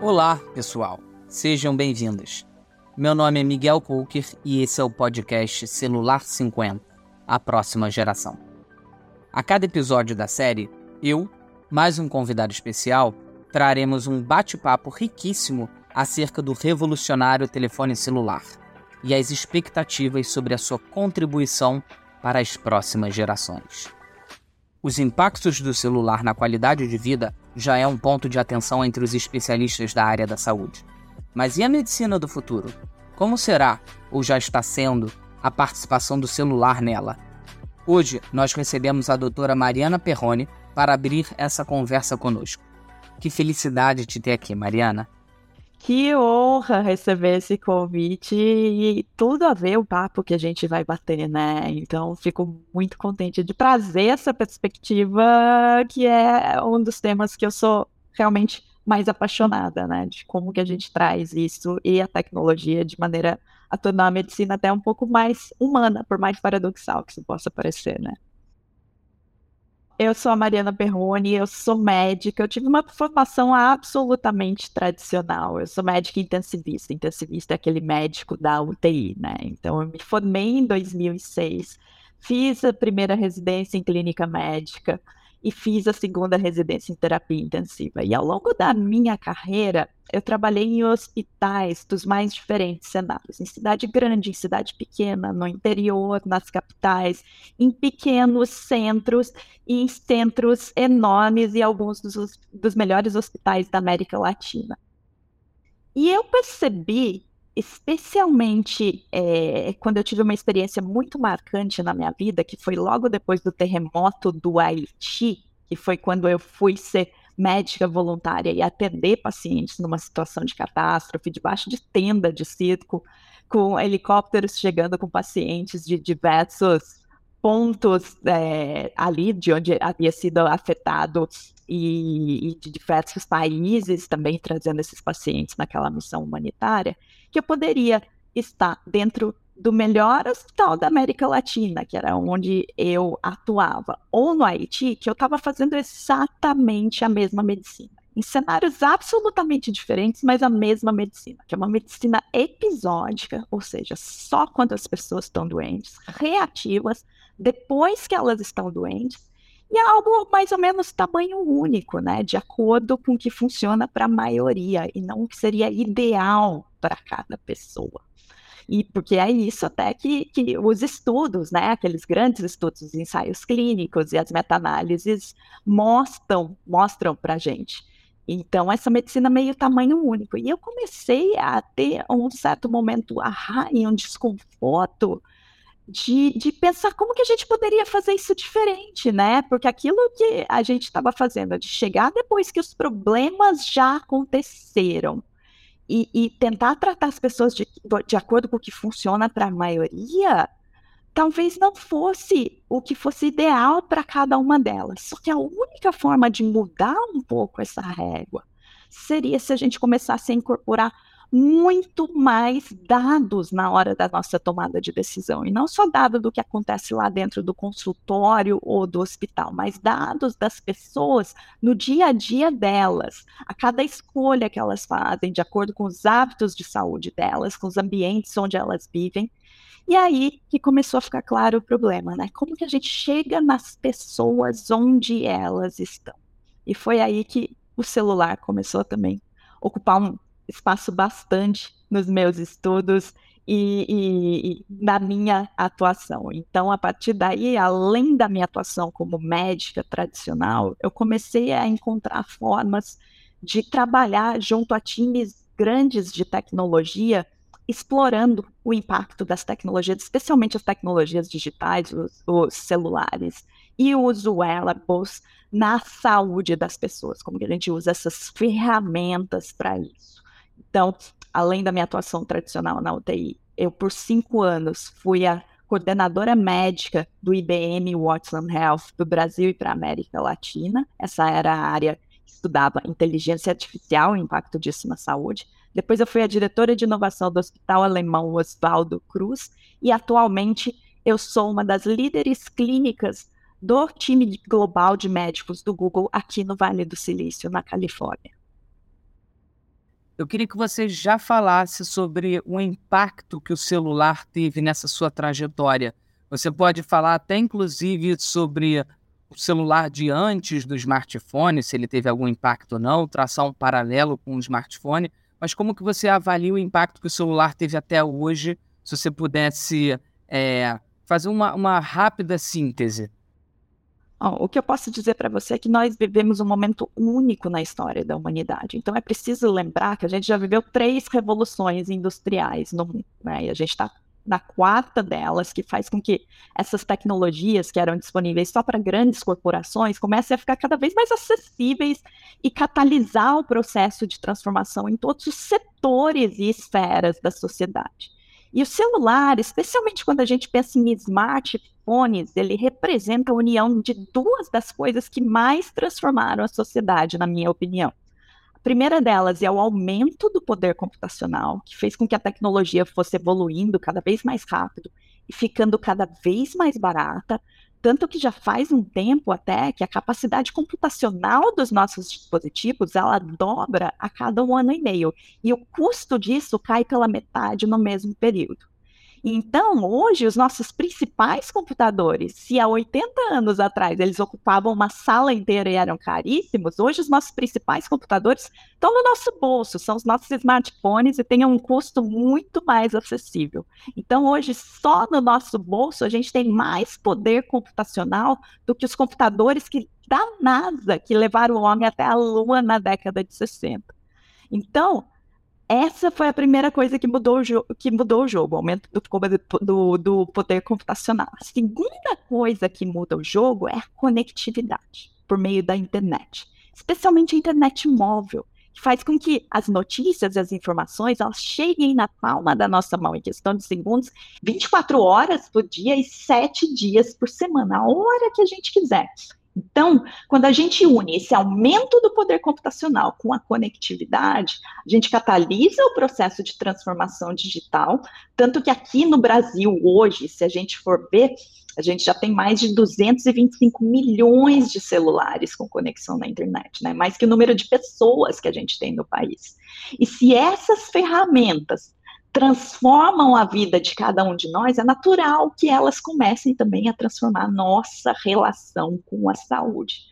Olá, pessoal. Sejam bem-vindos. Meu nome é Miguel Coker e esse é o podcast Celular 50, a próxima geração. A cada episódio da série, eu, mais um convidado especial, traremos um bate-papo riquíssimo acerca do revolucionário telefone celular e as expectativas sobre a sua contribuição para as próximas gerações. Os impactos do celular na qualidade de vida já é um ponto de atenção entre os especialistas da área da saúde. Mas e a medicina do futuro? Como será, ou já está sendo, a participação do celular nela? Hoje nós recebemos a doutora Mariana Perrone para abrir essa conversa conosco. Que felicidade te ter aqui, Mariana. Que honra receber esse convite e tudo a ver o papo que a gente vai bater, né? Então, fico muito contente de trazer essa perspectiva, que é um dos temas que eu sou realmente mais apaixonada, né? De como que a gente traz isso e a tecnologia de maneira a tornar a medicina até um pouco mais humana, por mais paradoxal que isso possa parecer, né? Eu sou a Mariana Perrone, eu sou médica, eu tive uma formação absolutamente tradicional. Eu sou médica intensivista. Intensivista é aquele médico da UTI, né? Então, eu me formei em 2006, fiz a primeira residência em clínica médica, e fiz a segunda residência em terapia intensiva. E ao longo da minha carreira, eu trabalhei em hospitais dos mais diferentes cenários, em cidade grande, em cidade pequena, no interior, nas capitais, em pequenos centros e em centros enormes e alguns dos, dos melhores hospitais da América Latina. E eu percebi especialmente é, quando eu tive uma experiência muito marcante na minha vida, que foi logo depois do terremoto do Haiti, que foi quando eu fui ser médica voluntária e atender pacientes numa situação de catástrofe, debaixo de tenda de circo, com helicópteros chegando com pacientes de diversos pontos é, ali de onde havia sido afetado e, e, de diversos países também trazendo esses pacientes naquela missão humanitária, que eu poderia estar dentro do melhor hospital da América Latina, que era onde eu atuava, ou no Haiti, que eu estava fazendo exatamente a mesma medicina. Em cenários absolutamente diferentes, mas a mesma medicina, que é uma medicina episódica, ou seja, só quando as pessoas estão doentes, reativas, depois que elas estão doentes, e é algo mais ou menos tamanho único, né? De acordo com o que funciona para a maioria e não o que seria ideal para cada pessoa. E porque é isso até que, que os estudos, né, aqueles grandes estudos, os ensaios clínicos e as meta-análises mostram, mostram para a gente. Então, essa medicina meio tamanho único. E eu comecei a ter um certo momento ah, e um desconforto de, de pensar como que a gente poderia fazer isso diferente, né? Porque aquilo que a gente estava fazendo, de chegar depois que os problemas já aconteceram e, e tentar tratar as pessoas de, de acordo com o que funciona para a maioria, talvez não fosse o que fosse ideal para cada uma delas. Só que a única forma de mudar um pouco essa régua seria se a gente começasse a incorporar muito mais dados na hora da nossa tomada de decisão. E não só dados do que acontece lá dentro do consultório ou do hospital, mas dados das pessoas no dia a dia delas, a cada escolha que elas fazem, de acordo com os hábitos de saúde delas, com os ambientes onde elas vivem. E aí que começou a ficar claro o problema, né? Como que a gente chega nas pessoas onde elas estão? E foi aí que o celular começou também a ocupar um espaço bastante nos meus estudos e, e, e, na minha atuação. Então, a partir daí, além da minha atuação como médica tradicional, eu comecei a encontrar formas de trabalhar junto a times grandes de tecnologia, explorando o impacto das tecnologias, especialmente as tecnologias digitais, os, os celulares e os wearables na saúde das pessoas, como que a gente usa essas ferramentas para isso. Então, além da minha atuação tradicional na UTI, eu por cinco anos fui a coordenadora médica do IBM Watson Health do Brasil e para a América Latina. Essa era a área que estudava inteligência artificial e impacto disso na saúde. Depois eu fui a diretora de inovação do Hospital Alemão Oswaldo Cruz e atualmente eu sou uma das líderes clínicas do time global de médicos do Google aqui no Vale do Silício, na Califórnia. Eu queria que você já falasse sobre o impacto que o celular teve nessa sua trajetória. Você pode falar até inclusive sobre o celular de antes do smartphone, se ele teve algum impacto ou não, traçar um paralelo com o smartphone, mas como que você avalia o impacto que o celular teve até hoje, se você pudesse é, fazer uma, uma rápida síntese? O que eu posso dizer para você é que nós vivemos um momento único na história da humanidade. Então é preciso lembrar que a gente já viveu três revoluções industriais no mundo, né? E a gente está na quarta delas, que faz com que essas tecnologias que eram disponíveis só para grandes corporações comecem a ficar cada vez mais acessíveis e catalisar o processo de transformação em todos os setores e esferas da sociedade. E o celular, especialmente quando a gente pensa em smartphones, ele representa a união de duas das coisas que mais transformaram a sociedade, na minha opinião primeira delas é o aumento do poder computacional, que fez com que a tecnologia fosse evoluindo cada vez mais rápido e ficando cada vez mais barata, tanto que já faz um tempo até que a capacidade computacional dos nossos dispositivos ela dobra a cada um ano e meio e o custo disso cai pela metade no mesmo período. Então, hoje, os nossos principais computadores, se há 80 anos atrás eles ocupavam uma sala inteira e eram caríssimos, hoje os nossos principais computadores estão no nosso bolso, são os nossos smartphones e têm um custo muito mais acessível. Então, hoje, só no nosso bolso, a gente tem mais poder computacional do que os computadores que, da NASA que levaram o homem até a Lua na década de 60. Então, essa foi a primeira coisa que mudou o, que mudou o jogo, o aumento do, do, do poder computacional. A segunda coisa que muda o jogo é a conectividade por meio da internet, especialmente a internet móvel, que faz com que as notícias e as informações elas cheguem na palma da nossa mão em questão de segundos, 24 horas por dia e 7 dias por semana, a hora que a gente quiser. Então, quando a gente une esse aumento do poder computacional com a conectividade, a gente catalisa o processo de transformação digital, tanto que aqui no Brasil, hoje, se a gente for ver, a gente já tem mais de 225 milhões de celulares com conexão na internet, né? Mais que o número de pessoas que a gente tem no país. E se essas ferramentas transformam a vida de cada um de nós, é natural que elas comecem também a transformar a nossa relação com a saúde.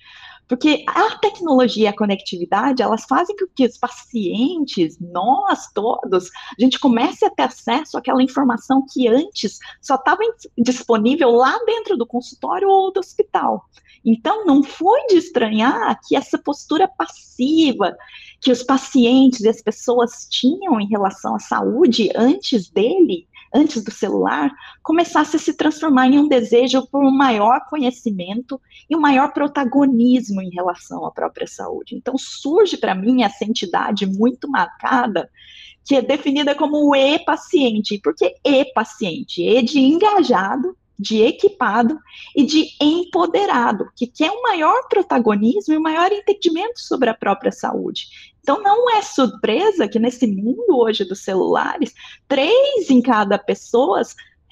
Porque a tecnologia e a conectividade, elas fazem com que os pacientes, nós todos, a gente comece a ter acesso àquela informação que antes só estava disponível lá dentro do consultório ou do hospital. Então, não foi de estranhar que essa postura passiva que os pacientes e as pessoas tinham em relação à saúde antes dele, antes do celular, começasse a se transformar em um desejo por um maior conhecimento e um maior protagonismo em relação à própria saúde. Então, surge para mim essa entidade muito marcada que é definida como o e-paciente. Por que e-paciente? E de engajado, de equipado e de empoderado, que quer um maior protagonismo e um maior entendimento sobre a própria saúde. Então, não é surpresa que nesse mundo hoje dos celulares, três em cada pessoa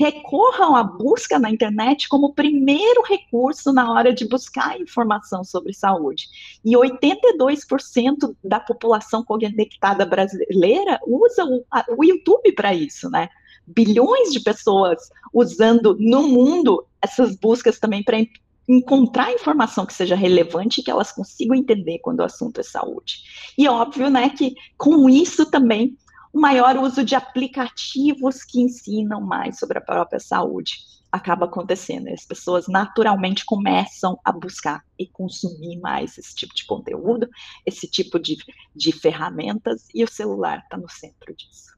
recorram à busca na internet como primeiro recurso na hora de buscar informação sobre saúde. E 82% da população conectada brasileira usa o, o YouTube para isso, né? bilhões de pessoas usando no mundo essas buscas também para encontrar informação que seja relevante e que elas consigam entender quando o assunto é saúde. E óbvio, né, que com isso também o maior uso de aplicativos que ensinam mais sobre a própria saúde acaba acontecendo. As pessoas naturalmente começam a buscar e consumir mais esse tipo de conteúdo, esse tipo de, de ferramentas, e o celular está no centro disso.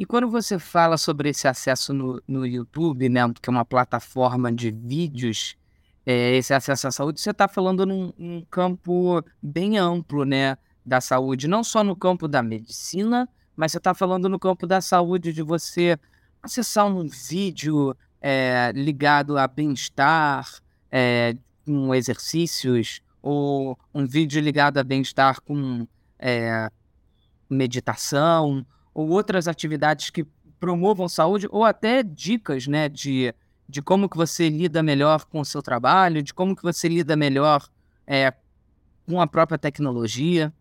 E quando você fala sobre esse acesso no, no YouTube, né, que é uma plataforma de vídeos, é, esse acesso à saúde, você está falando num, num, campo bem amplo, né, da saúde, não só no campo da medicina, mas você está falando no campo da saúde de você acessar um vídeo é, ligado a bem-estar, é, com exercícios, ou um vídeo ligado a bem-estar com é, meditação, ou outras atividades que promovam saúde, ou até dicas, né, de, de como que você lida melhor com o seu trabalho, de como que você lida melhor é, com a própria tecnologia.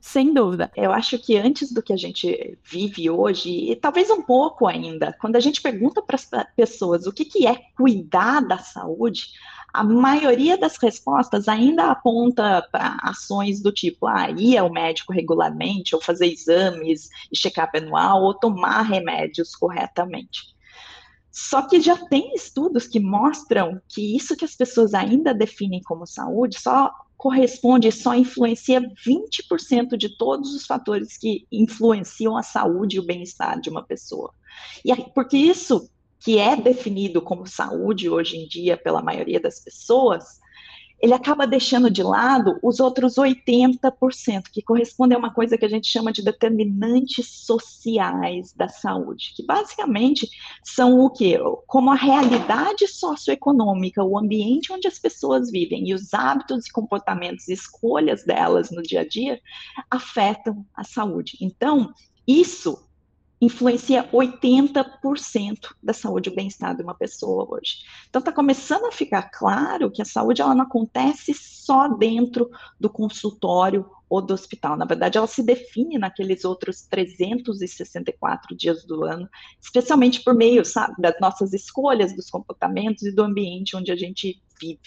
Sem dúvida. Eu acho que antes do que a gente vive hoje, e talvez um pouco ainda, quando a gente pergunta para as pessoas o que, que é cuidar da saúde, a maioria das respostas ainda aponta para ações do tipo, ah, ir ao médico regularmente, ou fazer exames e check-up anual, ou tomar remédios corretamente. Só que já tem estudos que mostram que isso que as pessoas ainda definem como saúde só corresponde, só influencia 20% de todos os fatores que influenciam a saúde e o bem-estar de uma pessoa. E porque isso que é definido como saúde hoje em dia pela maioria das pessoas, ele acaba deixando de lado os outros 80%, que correspondem a uma coisa que a gente chama de determinantes sociais da saúde, que basicamente são o quê? Como a realidade socioeconômica, o ambiente onde as pessoas vivem e os hábitos e comportamentos e escolhas delas no dia a dia afetam a saúde. Então, isso influencia 80% da saúde e bem-estar de uma pessoa hoje. Então está começando a ficar claro que a saúde ela não acontece só dentro do consultório ou do hospital. Na verdade, ela se define naqueles outros 364 dias do ano, especialmente por meio, sabe, das nossas escolhas, dos comportamentos e do ambiente onde a gente vive.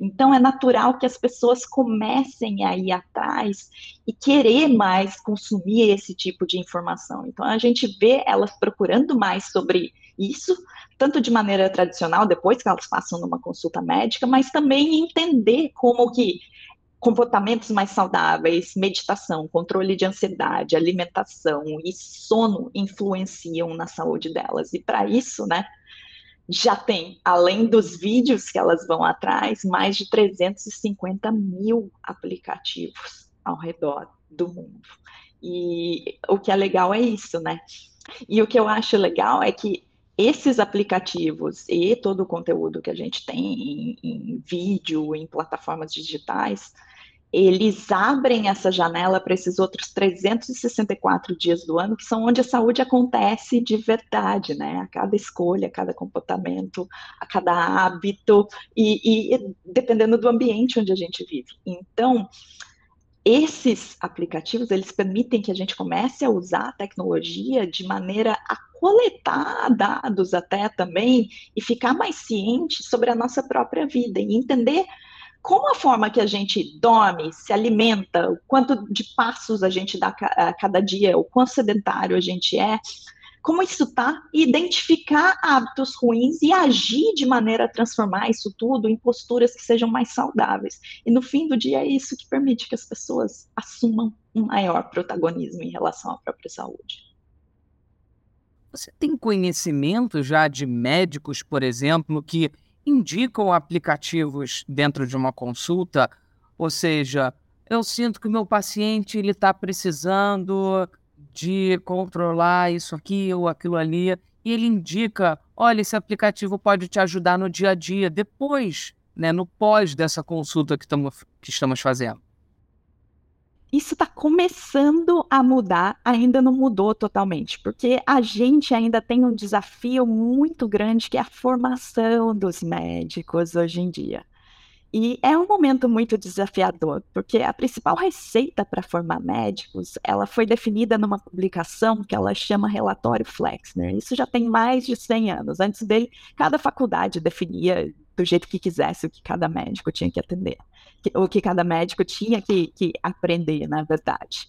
Então, é natural que as pessoas comecem a ir atrás e querer mais consumir esse tipo de informação. Então, a gente vê elas procurando mais sobre isso, tanto de maneira tradicional, depois que elas passam numa consulta médica, mas também entender como que comportamentos mais saudáveis, meditação, controle de ansiedade, alimentação e sono influenciam na saúde delas. E para isso, né, já tem, além dos vídeos que elas vão atrás, mais de 350 mil aplicativos ao redor do mundo. E o que é legal é isso, né? E o que eu acho legal é que esses aplicativos e todo o conteúdo que a gente tem em, em vídeo, em plataformas digitais, eles abrem essa janela para esses outros 364 dias do ano, que são onde a saúde acontece de verdade, né? A cada escolha, a cada comportamento, a cada hábito, e, e dependendo do ambiente onde a gente vive. Então, esses aplicativos, eles permitem que a gente comece a usar a tecnologia de maneira a coletar dados até também e ficar mais ciente sobre a nossa própria vida e entender como a forma que a gente dorme, se alimenta, o quanto de passos a gente dá a cada dia, o quão sedentário a gente é, como isso está, identificar hábitos ruins e agir de maneira a transformar isso tudo em posturas que sejam mais saudáveis. E no fim do dia é isso que permite que as pessoas assumam um maior protagonismo em relação à própria saúde. Você tem conhecimento já de médicos, por exemplo, que indicam aplicativos dentro de uma consulta, ou seja, eu sinto que o meu paciente ele está precisando de controlar isso aqui ou aquilo ali, e ele indica, olha, esse aplicativo pode te ajudar no dia a dia, depois, né, no pós dessa consulta que, tamo, que estamos fazendo isso está começando a mudar, ainda não mudou totalmente, porque a gente ainda tem um desafio muito grande que é a formação dos médicos hoje em dia. E é um momento muito desafiador, porque a principal receita para formar médicos, ela foi definida numa publicação que ela chama Relatório Flexner. Isso já tem mais de 100 anos. Antes dele, cada faculdade definia do jeito que quisesse o que cada médico tinha que atender o que cada médico tinha que, que aprender, na verdade.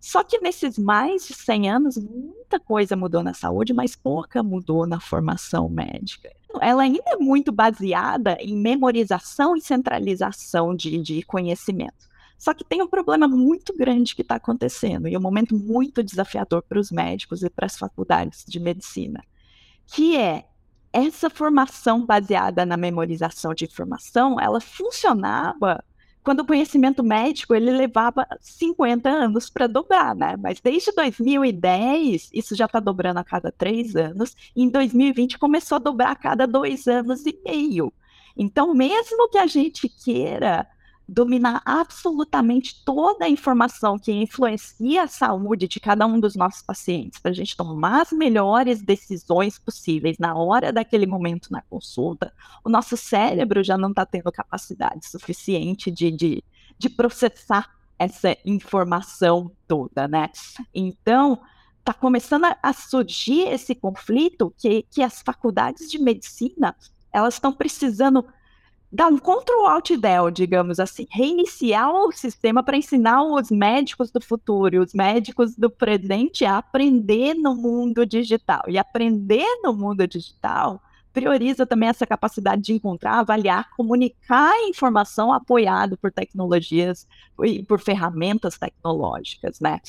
Só que nesses mais de 100 anos, muita coisa mudou na saúde, mas pouca mudou na formação médica. Ela ainda é muito baseada em memorização e centralização de, de conhecimento. Só que tem um problema muito grande que está acontecendo, e um momento muito desafiador para os médicos e para as faculdades de medicina, que é essa formação baseada na memorização de informação, ela funcionava quando o conhecimento médico ele levava 50 anos para dobrar, né? Mas desde 2010 isso já está dobrando a cada três anos, e em 2020 começou a dobrar a cada dois anos e meio. Então, mesmo que a gente queira dominar absolutamente toda a informação que influencia a saúde de cada um dos nossos pacientes, para a gente tomar as melhores decisões possíveis na hora daquele momento na consulta, o nosso cérebro já não está tendo capacidade suficiente de, de, de processar essa informação toda, né? Então, está começando a, surgir esse conflito que, que as faculdades de medicina elas estão precisando dar um control alt del, digamos assim, reiniciar o sistema para ensinar os médicos do futuro e os médicos do presente a aprender no mundo digital. E aprender no mundo digital prioriza também essa capacidade de encontrar, avaliar, comunicar informação apoiado por tecnologias e por ferramentas tecnológicas, né?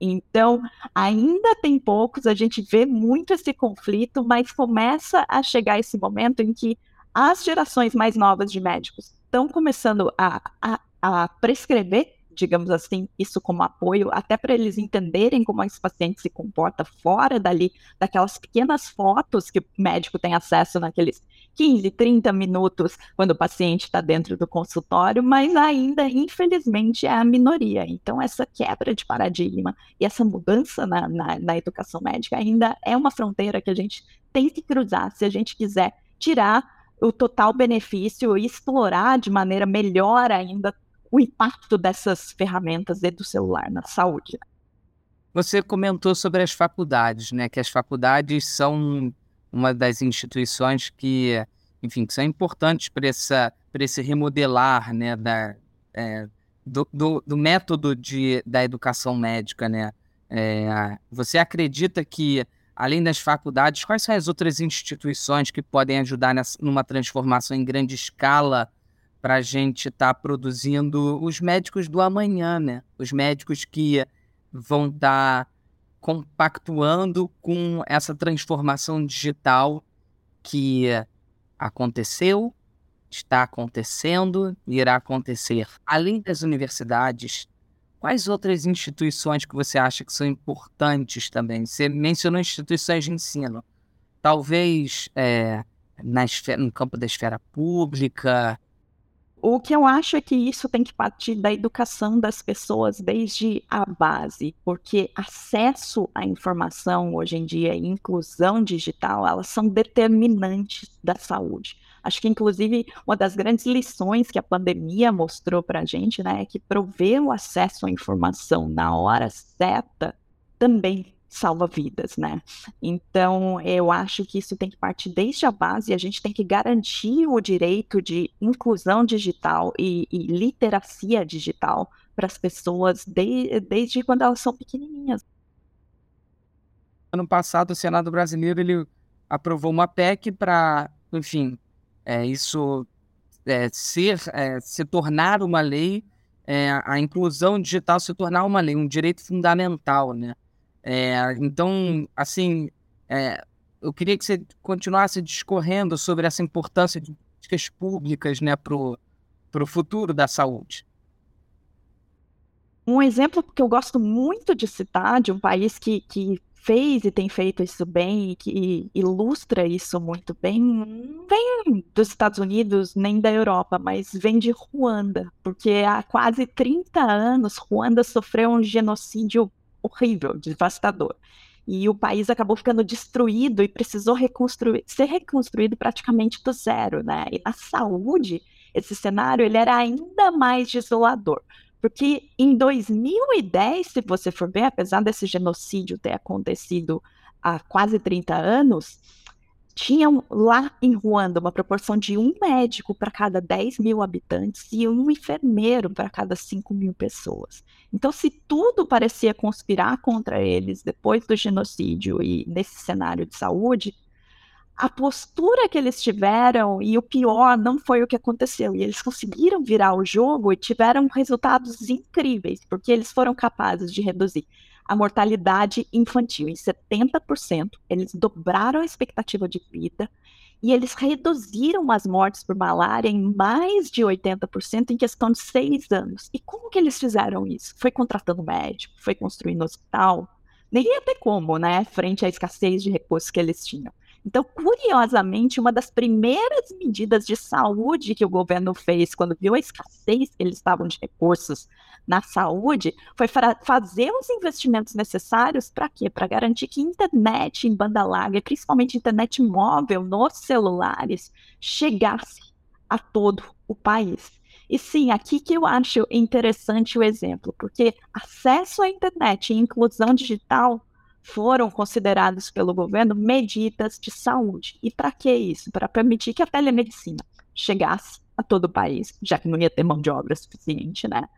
Então, ainda tem poucos, a gente vê muito esse conflito, mas começa a chegar esse momento em que as gerações mais novas de médicos estão começando a, a, a prescrever digamos assim, isso como apoio, até para eles entenderem como esse paciente se comporta fora dali, daquelas pequenas fotos que o médico tem acesso naqueles 15, 30 minutos quando o paciente está dentro do consultório, mas ainda, infelizmente, é a minoria. Então, essa quebra de paradigma e essa mudança na, na, na educação médica ainda é uma fronteira que a gente tem que cruzar se a gente quiser tirar o total benefício e explorar de maneira melhor ainda o impacto dessas ferramentas e do celular na saúde. Você comentou sobre as faculdades, né? Que as faculdades são uma das instituições que, enfim, que são importantes para essa para esse remodelar, né, da, é, do, do, do, método de, da educação médica, né? É, você acredita que além das faculdades, quais são as outras instituições que podem ajudar nessa, numa transformação em grande escala para a gente estar tá produzindo os médicos do amanhã, né? Os médicos que vão estar tá compactuando com essa transformação digital que aconteceu, está acontecendo e irá acontecer. Além das universidades, quais outras instituições que você acha que são importantes também? Você mencionou instituições de ensino. Talvez é, na esfera, no campo da esfera pública, o que eu acho é que isso tem que partir da educação das pessoas desde a base, porque acesso à informação hoje em dia e inclusão digital, elas são determinantes da saúde. Acho que, inclusive, uma das grandes lições que a pandemia mostrou para a gente né, é que prover o acesso à informação na hora certa também salva vidas, né? Então, eu acho que isso tem que partir desde a base, a gente tem que garantir o direito de inclusão digital e, e literacia digital para as pessoas de, desde quando elas são pequenininhas. Ano passado, o Senado brasileiro ele aprovou uma PEC para, enfim, é, isso é, ser, é, se tornar uma lei, é, a inclusão digital se tornar uma lei, um direito fundamental, né? É, então, assim, é, eu queria que você continuasse discorrendo sobre essa importância de políticas públicas né, para o futuro da saúde. Um exemplo que eu gosto muito de citar, de um país que, que fez e tem feito isso bem e que ilustra isso muito bem, não vem dos Estados Unidos nem da Europa, mas vem de Ruanda, porque há quase 30 anos Ruanda sofreu um genocídio horrível, devastador. E o país acabou ficando destruído e precisou reconstruir, ser reconstruído praticamente do zero, né? E na saúde, esse cenário ele era ainda mais desolador. Porque em 2010, se você for ver, apesar desse genocídio ter acontecido há quase 30 anos, tinham lá em Ruanda uma proporção de um médico para cada 10 mil habitantes e um enfermeiro para cada 5 mil pessoas. Então, se tudo parecia conspirar contra eles depois do genocídio e nesse cenário de saúde, a postura que eles tiveram e o pior não foi o que aconteceu. E eles conseguiram virar o jogo e tiveram resultados incríveis, porque eles foram capazes de reduzir a mortalidade infantil em 70%, eles dobraram a expectativa de vida e eles reduziram as mortes por malária em mais de 80% em questão de seis anos. E como que eles fizeram isso? Foi contratando médico, foi construindo hospital? Nem ia ter como, né, frente à escassez de recursos que eles tinham. Então, curiosamente, uma das primeiras medidas de saúde que o governo fez quando viu a escassez que eles estavam de recursos na saúde foi fazer os investimentos necessários para quê? Para garantir que internet em banda larga, principalmente internet móvel nos celulares, chegasse a todo o país. E sim, aqui que eu acho interessante o exemplo, porque acesso à internet e inclusão digital foram considerados pelo governo medidas de saúde. E para que isso? Para permitir que a telemedicina chegasse a todo o país, já que não ia ter mão de obra suficiente, né?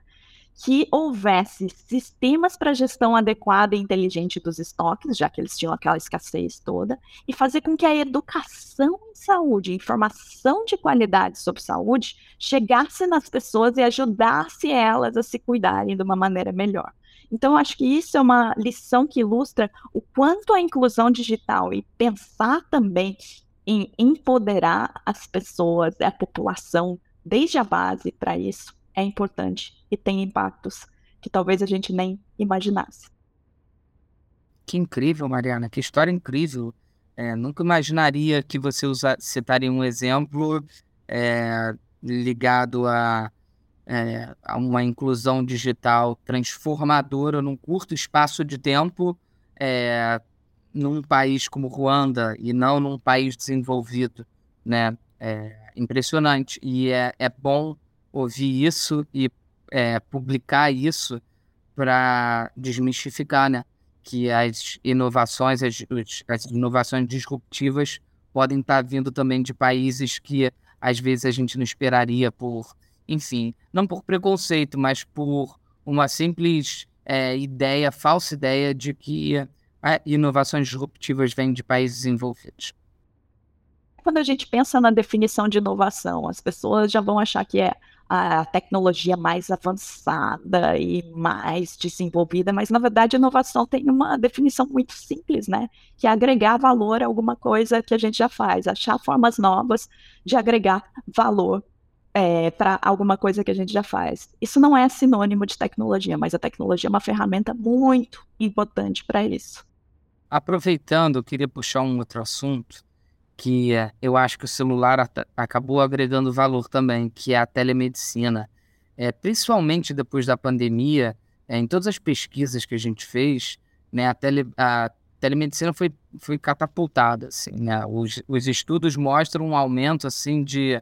Que houvesse sistemas para gestão adequada e inteligente dos estoques, já que eles tinham aquela escassez toda, e fazer com que a educação em saúde, informação de qualidade sobre saúde, chegasse nas pessoas e ajudasse elas a se cuidarem de uma maneira melhor. Então, acho que isso é uma lição que ilustra o quanto a inclusão digital e pensar também em empoderar as pessoas, a população, desde a base para isso, é importante e tem impactos que talvez a gente nem imaginasse. Que incrível, Mariana, que história incrível. É, nunca imaginaria que você usa, citaria um exemplo é, ligado a é, uma inclusão digital transformadora num curto espaço de tempo é, num país como Ruanda e não num país desenvolvido, né? É impressionante e é, é bom ouvir isso e é, publicar isso para desmistificar, né? Que as inovações, as, as inovações disruptivas podem estar vindo também de países que às vezes a gente não esperaria por enfim, não por preconceito, mas por uma simples é, ideia, falsa ideia de que é, inovações disruptivas vêm de países desenvolvidos. Quando a gente pensa na definição de inovação, as pessoas já vão achar que é a tecnologia mais avançada e mais desenvolvida, mas na verdade inovação tem uma definição muito simples, né? Que é agregar valor a alguma coisa que a gente já faz, achar formas novas de agregar valor é, para alguma coisa que a gente já faz. Isso não é sinônimo de tecnologia, mas a tecnologia é uma ferramenta muito importante para isso. Aproveitando, eu queria puxar um outro assunto que é, eu acho que o celular acabou agregando valor também, que é a telemedicina. É, principalmente depois da pandemia, é, em todas as pesquisas que a gente fez, né, a, tele, a telemedicina foi, foi catapultada. Assim, né? os, os estudos mostram um aumento assim de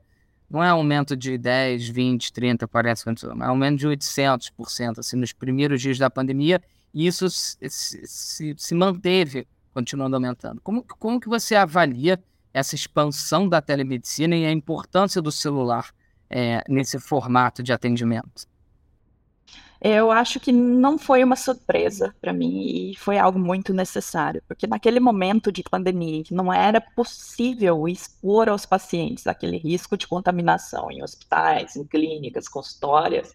não é aumento de 10, 20, 30, parece, é aumento de 800%, assim, nos primeiros dias da pandemia, e isso se, se, se manteve continuando aumentando. Como, como que você avalia essa expansão da telemedicina e a importância do celular é, nesse formato de atendimento? Eu acho que não foi uma surpresa para mim e foi algo muito necessário, porque naquele momento de pandemia, que não era possível expor aos pacientes aquele risco de contaminação em hospitais, em clínicas, consultórias,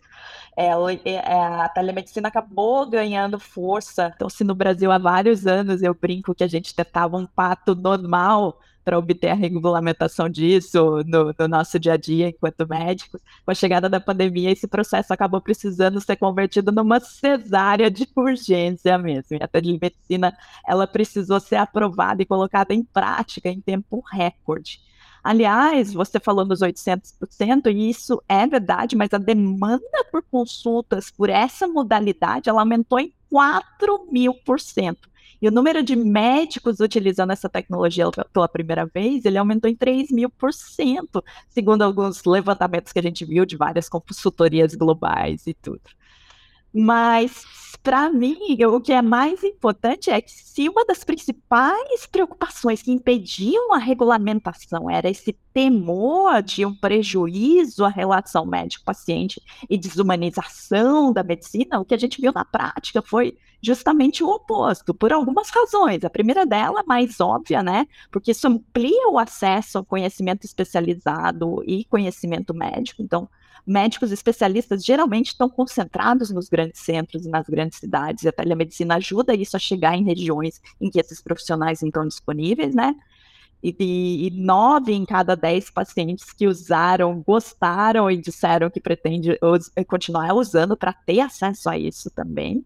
ela, é, a telemedicina acabou ganhando força. Então, se no Brasil há vários anos eu brinco que a gente tentava um pato normal para obter a regulamentação disso no, no, nosso dia a dia enquanto médicos. Com a chegada da pandemia, esse processo acabou precisando ser convertido numa cesárea de urgência mesmo. E a telemedicina ela precisou ser aprovada e colocada em prática em tempo recorde. Aliás, você falou nos 800%, e isso é verdade, mas a demanda por consultas por essa modalidade ela aumentou em 4 mil por cento. E o número de médicos utilizando essa tecnologia pela primeira vez, ele aumentou em 3 mil por cento, segundo alguns levantamentos que a gente viu de várias consultorias globais e tudo. Mas, para mim, o que é mais importante é que se uma das principais preocupações que impediam a regulamentação era esse temor de um prejuízo à relação médico-paciente e desumanização da medicina, o que a gente viu na prática foi justamente o oposto, por algumas razões. A primeira dela, mais óbvia, né? Porque isso amplia o acesso ao conhecimento especializado e conhecimento médico. Então, médicos especialistas geralmente estão concentrados nos grandes centros e nas grandes cidades, e a telemedicina ajuda isso a chegar em regiões em que esses profissionais estão disponíveis, né? E, nove em cada dez pacientes que usaram gostaram e disseram que pretende continuar usando para ter acesso a isso também.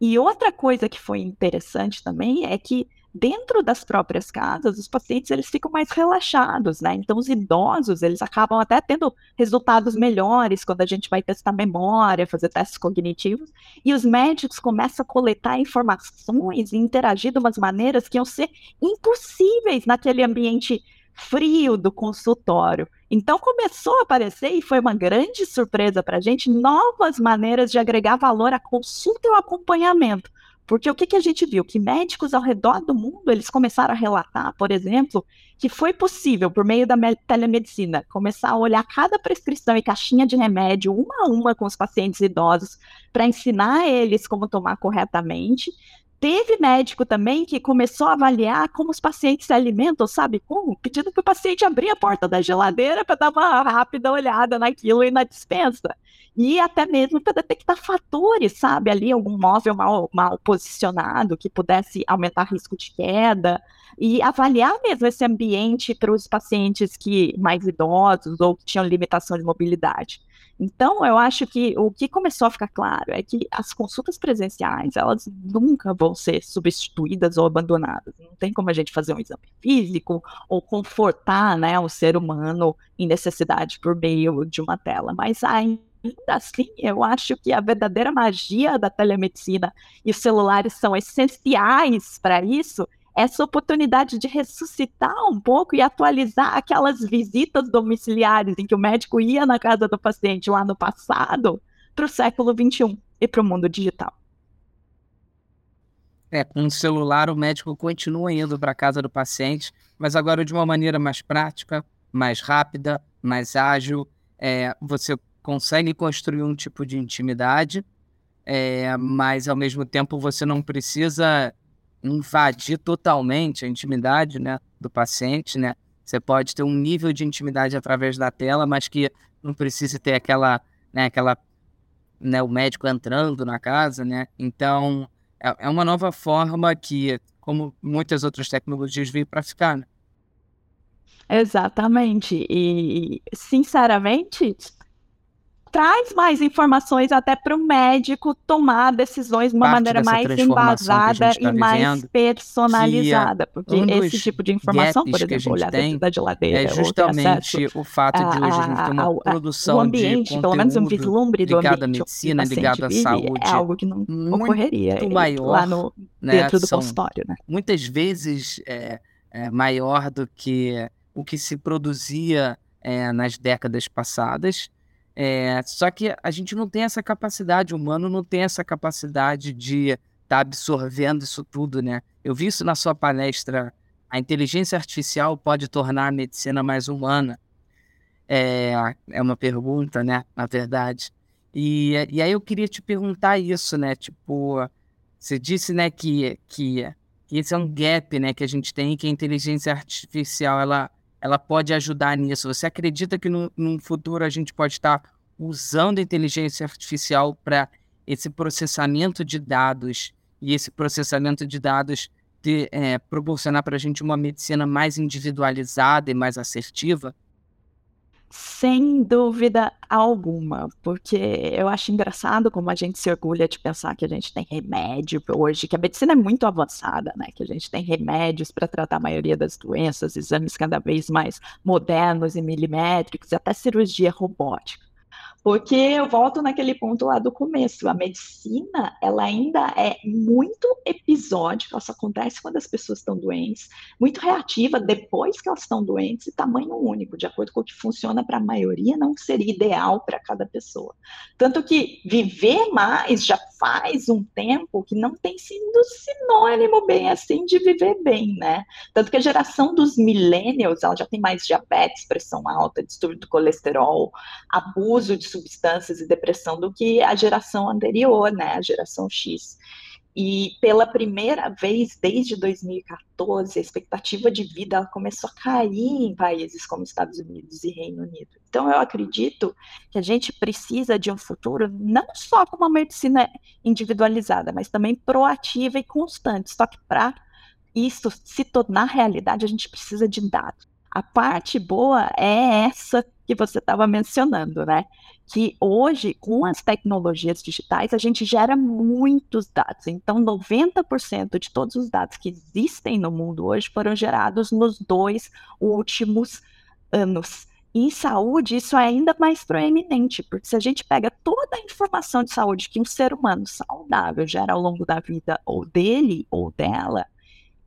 E outra coisa que foi interessante também é que dentro das próprias casas, os pacientes eles ficam mais relaxados, né? Então, os idosos, eles acabam até tendo resultados melhores quando a gente vai testar memória, fazer testes cognitivos, e os médicos começam a coletar informações e interagir de umas maneiras que iam ser impossíveis naquele ambiente frio do consultório. Então começou a aparecer, e foi uma grande surpresa para a gente, novas maneiras de agregar valor à consulta e ao acompanhamento. Porque o que, que a gente viu? Que médicos ao redor do mundo, eles começaram a relatar, por exemplo, que foi possível, por meio da telemedicina, começar a olhar cada prescrição e caixinha de remédio, uma a uma, com os pacientes idosos, para ensinar eles como tomar corretamente, Teve médico também que começou a avaliar como os pacientes se alimentam, sabe como? Pedindo para o paciente abrir a porta da geladeira para dar uma rápida olhada naquilo e na dispensa. E até mesmo para detectar fatores, sabe? Ali, algum móvel mal, mal posicionado que pudesse aumentar risco de queda. E avaliar mesmo esse ambiente para os pacientes que mais idosos ou que tinham limitação de mobilidade. Então, eu acho que o que começou a ficar claro é que as consultas presenciais, elas nunca vão ser substituídas ou abandonadas. Não tem como a gente fazer um exame físico ou confortar né, o ser humano em necessidade por meio de uma tela, mas ainda assim, eu acho que a verdadeira magia da telemedicina e os celulares são essenciais para isso essa oportunidade de ressuscitar um pouco e atualizar aquelas visitas domiciliares em que o médico ia na casa do paciente lá no passado para o século XXI e para o mundo digital. É, com o celular o médico continua indo para a casa do paciente, mas agora de uma maneira mais prática, mais rápida, mais ágil. É, você consegue construir um tipo de intimidade, é, mas ao mesmo tempo você não precisa invadir totalmente a intimidade né, do paciente, né? Você pode ter um nível de intimidade através da tela, mas que não precise ter aquela, né, aquela, né, o médico entrando na casa, né? Então, é, é uma nova forma que, como muitas outras tecnologias, veio para ficar, né? Exatamente. E, sinceramente, traz mais informações até para o médico tomar decisões de uma Parte maneira mais embasada tá e mais personalizada. Porque um esse tipo de informação, por exemplo, olhar dentro da geladeira, é justamente o fato de hoje a, gente ter uma produção o ambiente, de pelo menos um vislumbre do ambiente ligado à medicina, ligado à saúde, é algo que não ocorreria maior, lá no, né, dentro do consultório. Né? Muitas vezes é, é maior do que o que se produzia é, nas décadas passadas é, só que a gente não tem essa capacidade, o humano não tem essa capacidade de estar tá absorvendo isso tudo, né? Eu vi isso na sua palestra. A inteligência artificial pode tornar a medicina mais humana. É, é uma pergunta, né? Na verdade. E, e aí eu queria te perguntar isso, né? Tipo, você disse, né, que, que, que esse é um gap, né, que a gente tem, que a inteligência artificial, ela ela pode ajudar nisso? Você acredita que no, no futuro a gente pode estar usando a inteligência artificial para esse processamento de dados e esse processamento de dados de, é, proporcionar para a gente uma medicina mais individualizada e mais assertiva? Sem dúvida alguma, porque eu acho engraçado como a gente se orgulha de pensar que a gente tem remédio hoje, que a medicina é muito avançada, né? Que a gente tem remédios para tratar a maioria das doenças, exames cada vez mais modernos e milimétricos, até cirurgia robótica. Porque eu volto naquele ponto lá do começo, a medicina, ela ainda é muito episódica, só acontece quando as pessoas estão doentes, muito reativa depois que elas estão doentes e tamanho único, de acordo com o que funciona para a maioria, não seria ideal para cada pessoa. Tanto que viver mais já faz um tempo que não tem sido sinônimo bem assim de viver bem, né? Tanto que a geração dos millennials, ela já tem mais diabetes, pressão alta, distúrbio do colesterol, abuso de substâncias e depressão do que a geração anterior, né, a geração X. E pela primeira vez desde 2014, a expectativa de vida começou a cair em países como Estados Unidos e Reino Unido. Então, eu acredito que a gente precisa de um futuro não só com uma medicina individualizada, mas também proativa e constante. Só que para isso se tornar realidade, a gente precisa de dados. A parte boa é essa que você estava mencionando, né? Que hoje, com as tecnologias digitais, a gente gera muitos dados. Então, 90% de todos os dados que existem no mundo hoje foram gerados nos dois últimos anos. Em saúde, isso é ainda mais proeminente, porque se a gente pega toda a informação de saúde que um ser humano saudável gera ao longo da vida, ou dele ou dela,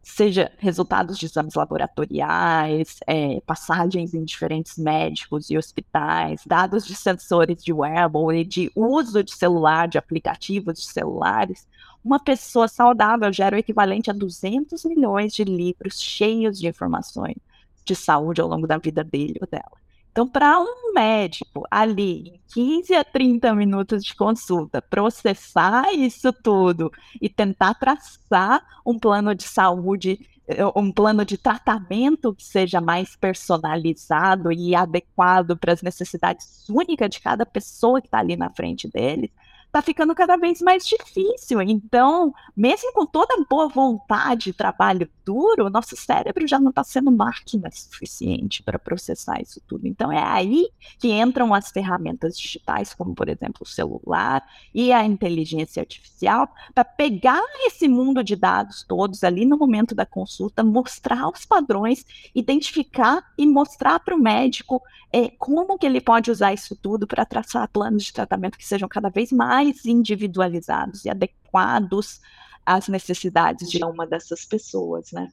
seja resultados de exames laboratoriais, é, passagens em diferentes médicos e hospitais, dados de sensores de wearable e de uso de celular, de aplicativos de celulares, uma pessoa saudável gera o equivalente a 200 milhões de livros cheios de informações de saúde ao longo da vida dele ou dela. Então, para um médico ali, em 15 a 30 minutos de consulta, processar isso tudo e tentar traçar um plano de saúde, eh, um plano de tratamento que seja mais personalizado e adequado para as necessidades únicas de cada pessoa que está ali na frente deles, está ficando cada vez mais difícil. Então, mesmo com toda boa vontade e trabalho duro, nosso cérebro já não está sendo máquina suficiente para processar isso tudo. Então, é aí que entram as ferramentas digitais, como, por exemplo, o celular e a inteligência artificial, para pegar esse mundo de dados todos ali no momento da consulta, mostrar os padrões, identificar e mostrar para o médico é, como que ele pode usar isso tudo para traçar planos de tratamento que sejam cada vez mais mais individualizados e adequados às necessidades de uma dessas pessoas, né?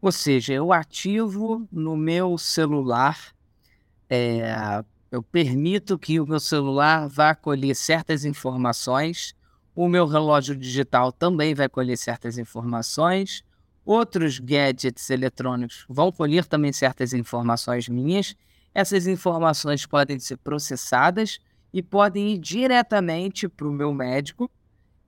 Ou seja, eu ativo no meu celular, é, eu permito que o meu celular vá colher certas informações, o meu relógio digital também vai colher certas informações, outros gadgets eletrônicos vão colher também certas informações minhas. Essas informações podem ser processadas e podem ir diretamente para o meu médico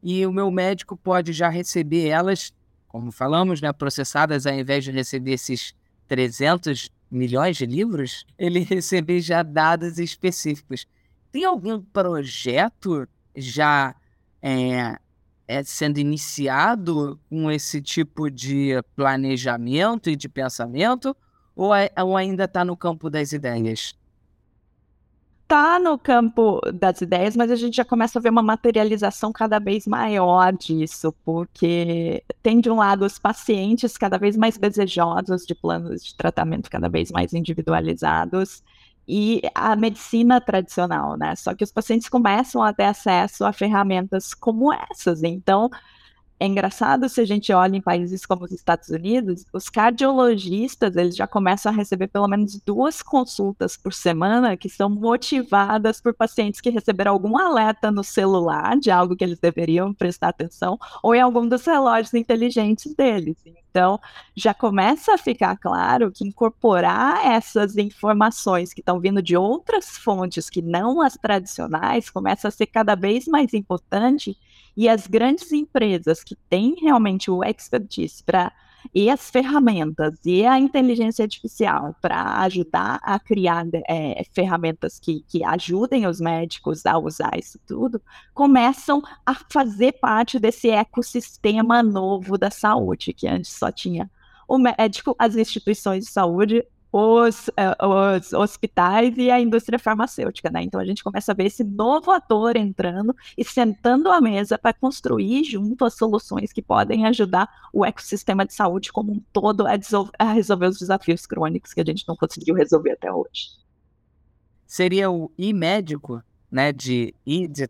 e o meu médico pode já receber elas, como falamos, né, processadas, ao invés de receber esses 300 milhões de livros, ele receber já dados específicos. Tem algum projeto já é, é sendo iniciado com esse tipo de planejamento e de pensamento, ou, é, ou ainda está no campo das ideias? Está no campo das ideias, mas a gente já começa a ver uma materialização cada vez maior disso, porque tem de um lado os pacientes cada vez mais desejosos de planos de tratamento cada vez mais individualizados e a medicina tradicional, né? Só que os pacientes começam a ter acesso a ferramentas como essas, então é engraçado se a gente olha em países como os Estados Unidos, os cardiologistas eles já começam a receber pelo menos duas consultas por semana que são motivadas por pacientes que receberam algum alerta no celular de algo que eles deveriam prestar atenção ou em algum dos relógios inteligentes deles. Então, já começa a ficar claro que incorporar essas informações que estão vindo de outras fontes que não as tradicionais começa a ser cada vez mais importante e as grandes empresas que têm realmente o expertise para e as ferramentas e a inteligência artificial para ajudar a criar é, ferramentas que, que ajudem os médicos a usar isso tudo, começam a fazer parte desse ecossistema novo da saúde, que antes só tinha o médico, as instituições de saúde, os, uh, os, hospitais e a indústria farmacêutica, né? Então a gente começa a ver esse novo ator entrando e sentando à mesa para construir junto as soluções que podem ajudar o ecossistema de saúde como um todo a, a resolver os desafios crônicos que a gente não conseguiu resolver até hoje. Seria o e-médico, né? De, de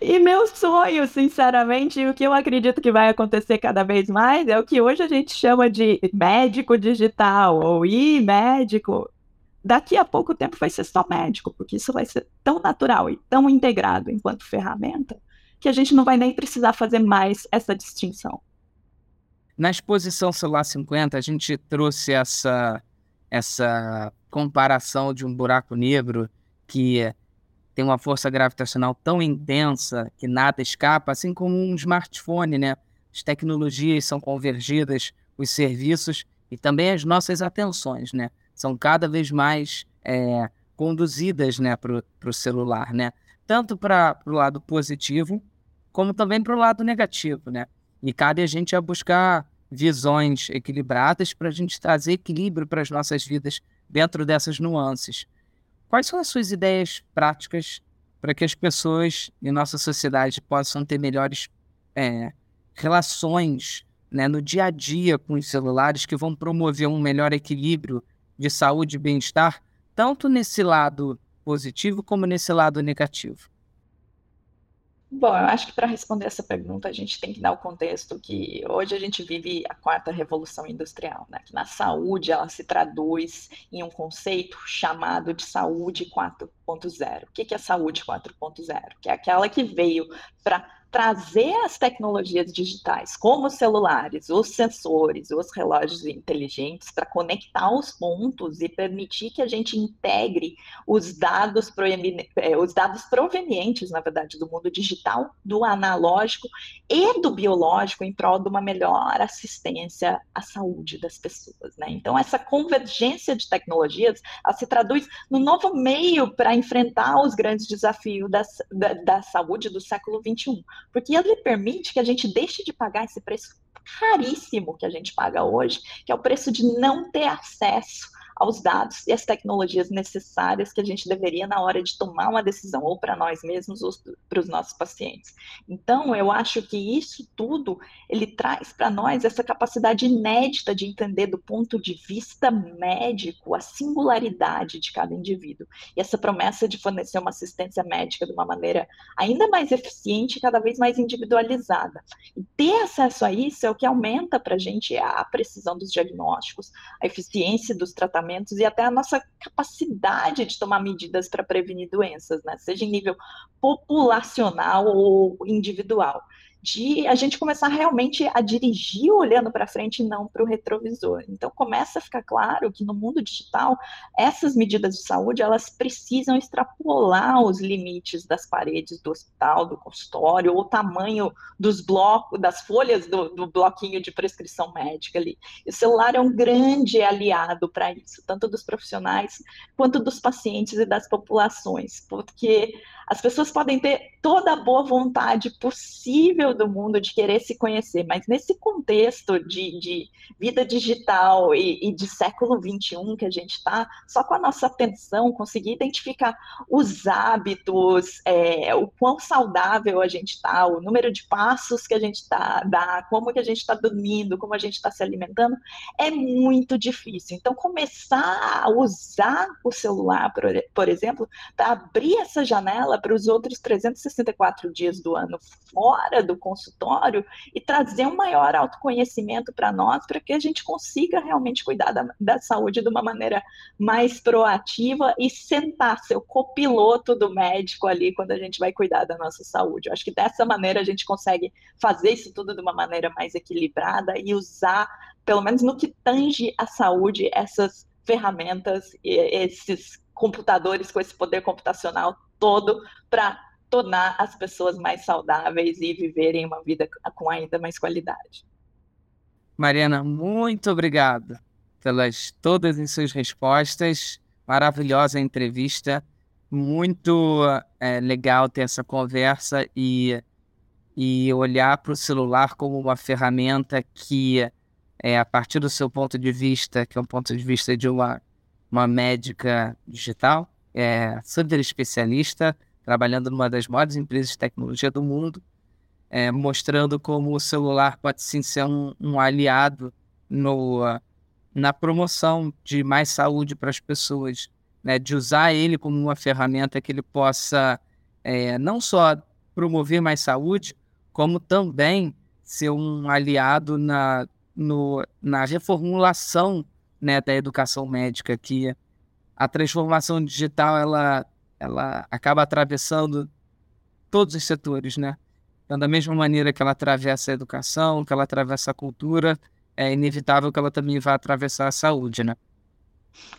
E meu sonho, sinceramente, e o que eu acredito que vai acontecer cada vez mais é o que hoje a gente chama de médico digital ou e-médico. Daqui a pouco tempo vai ser só médico, porque isso vai ser tão natural e tão integrado enquanto ferramenta que a gente não vai nem precisar fazer mais essa distinção. Na exposição Celular 50, a gente trouxe essa, essa comparação de um buraco negro que tem uma força gravitacional tão intensa que nada escapa, assim como um smartphone, né? As tecnologias são convergidas, os serviços e também as nossas atenções, né? São cada vez mais é, conduzidas, né, para o celular, né? Tanto para o lado positivo, como também para o lado negativo, né? E cabe a gente a buscar visões equilibradas para a gente trazer equilíbrio para as nossas vidas dentro dessas nuances. Quais são as suas ideias práticas para que as pessoas em nossa sociedade possam ter melhores é, relações né, no dia a dia com os celulares que vão promover um melhor equilíbrio de saúde e bem-estar, tanto nesse lado positivo como nesse lado negativo? Bom, eu acho que para responder essa pergunta a gente tem que dar o contexto que hoje a gente vive a quarta revolução industrial, né? Que na saúde ela se traduz em um conceito chamado de saúde 4.0. O que é saúde 4.0? Que é aquela que veio para trazer as tecnologias digitais, como os celulares, os sensores, os relógios inteligentes, para conectar os pontos e permitir que a gente integre os dados, é, os dados provenientes, na verdade, do mundo digital, do analógico e do biológico em prol de uma melhor assistência à saúde das pessoas. Né? Então, essa convergência de tecnologias se traduz no novo meio para enfrentar os grandes desafios da, da, da saúde do século XXI porque ele permite que a gente deixe de pagar esse preço caríssimo que a gente paga hoje, que é o preço de não ter acesso aos dados e às tecnologias necessárias que a gente deveria na hora de tomar uma decisão, ou para nós mesmos, ou para os nossos pacientes. Então, eu acho que isso tudo, ele traz para nós essa capacidade inédita de entender do ponto de vista médico a singularidade de cada indivíduo. E essa promessa de fornecer uma assistência médica de uma maneira ainda mais eficiente cada vez mais individualizada. E ter acesso a isso é o que aumenta para a gente a precisão dos diagnósticos, a eficiência dos tratamentos tratamentos e até a nossa capacidade de tomar medidas para prevenir doenças, né? Seja em nível populacional ou individual de a gente começar realmente a dirigir olhando para frente e não para o retrovisor. Então começa a ficar claro que no mundo digital essas medidas de saúde elas precisam extrapolar os limites das paredes do hospital, do consultório, ou o tamanho dos blocos, das folhas do, do bloquinho de prescrição médica ali. E o celular é um grande aliado para isso, tanto dos profissionais quanto dos pacientes e das populações, porque as pessoas podem ter toda a boa vontade possível do mundo de querer se conhecer, mas nesse contexto de, de vida digital e, e, de século XXI que a gente está, só com a nossa atenção conseguir identificar os hábitos, é, o quão saudável a gente está, o número de passos que a gente tá, dá, como que a gente está dormindo, como a gente está se alimentando, é muito difícil. Então, começar a usar o celular, por, por exemplo, para abrir essa janela para os outros 364 dias do ano fora do consultório e trazer um maior autoconhecimento para nós, para que a gente consiga realmente cuidar da, da saúde de uma maneira mais proativa e sentar ser o copiloto do médico ali quando a gente vai cuidar da nossa saúde. Eu acho que dessa maneira a gente consegue fazer isso tudo de uma maneira mais equilibrada e usar, pelo menos no que tange a saúde, essas ferramentas, esses computadores com esse poder computacional todo para tornar as pessoas mais saudáveis e viverem uma vida com ainda mais qualidade. Mariana, muito obrigado pelas todas as suas respostas. Maravilhosa entrevista. Muito é, legal ter essa conversa e, e olhar para o celular como uma ferramenta que, é, a partir do seu ponto de vista, que é um ponto de vista de uma, uma médica digital, é super especialista, trabalhando numa das maiores empresas de tecnologia do mundo, é, mostrando como o celular pode sim ser um, um aliado no, na promoção de mais saúde para as pessoas, né? de usar ele como uma ferramenta que ele possa é, não só promover mais saúde, como também ser um aliado na, no, na reformulação né, da educação médica, que a transformação digital ela, ela acaba atravessando todos os setores, né? Então, da mesma maneira que ela atravessa a educação, que ela atravessa a cultura, é inevitável que ela também vá atravessar a saúde, né?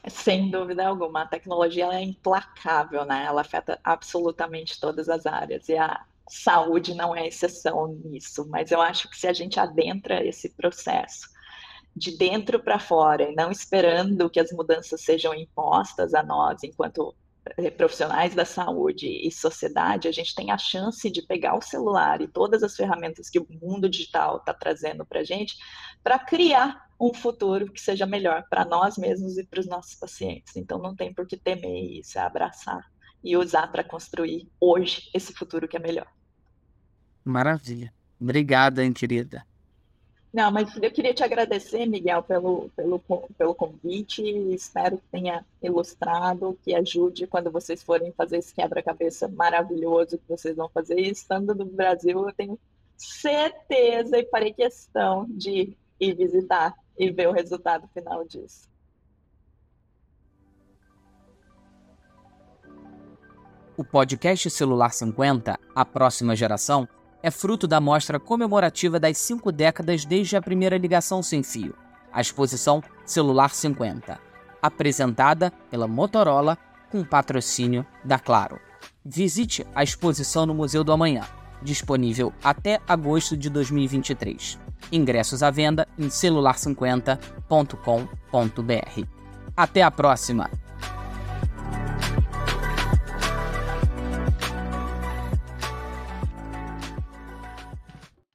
Sem dúvida alguma, a tecnologia é implacável, né? Ela afeta absolutamente todas as áreas e a saúde não é exceção nisso. Mas eu acho que se a gente adentra esse processo de dentro para fora e não esperando que as mudanças sejam impostas a nós enquanto profissionais da saúde e sociedade, a gente tem a chance de pegar o celular e todas as ferramentas que o mundo digital está trazendo para a gente para criar um futuro que seja melhor para nós mesmos e para os nossos pacientes. Então não tem por que temer isso, é abraçar e usar para construir hoje esse futuro que é melhor. Maravilha. Obrigada, hein, querida. Não, mas eu queria te agradecer, Miguel, pelo, pelo, pelo convite. Espero que tenha ilustrado, que ajude quando vocês forem fazer esse quebra-cabeça maravilhoso que vocês vão fazer. E estando no Brasil, eu tenho certeza e farei questão de ir visitar e ver o resultado final disso. O podcast Celular 50, a próxima geração, é fruto da mostra comemorativa das cinco décadas desde a primeira ligação sem fio, a exposição Celular 50, apresentada pela Motorola com patrocínio da Claro. Visite a exposição no Museu do Amanhã, disponível até agosto de 2023. Ingressos à venda em celular50.com.br. Até a próxima!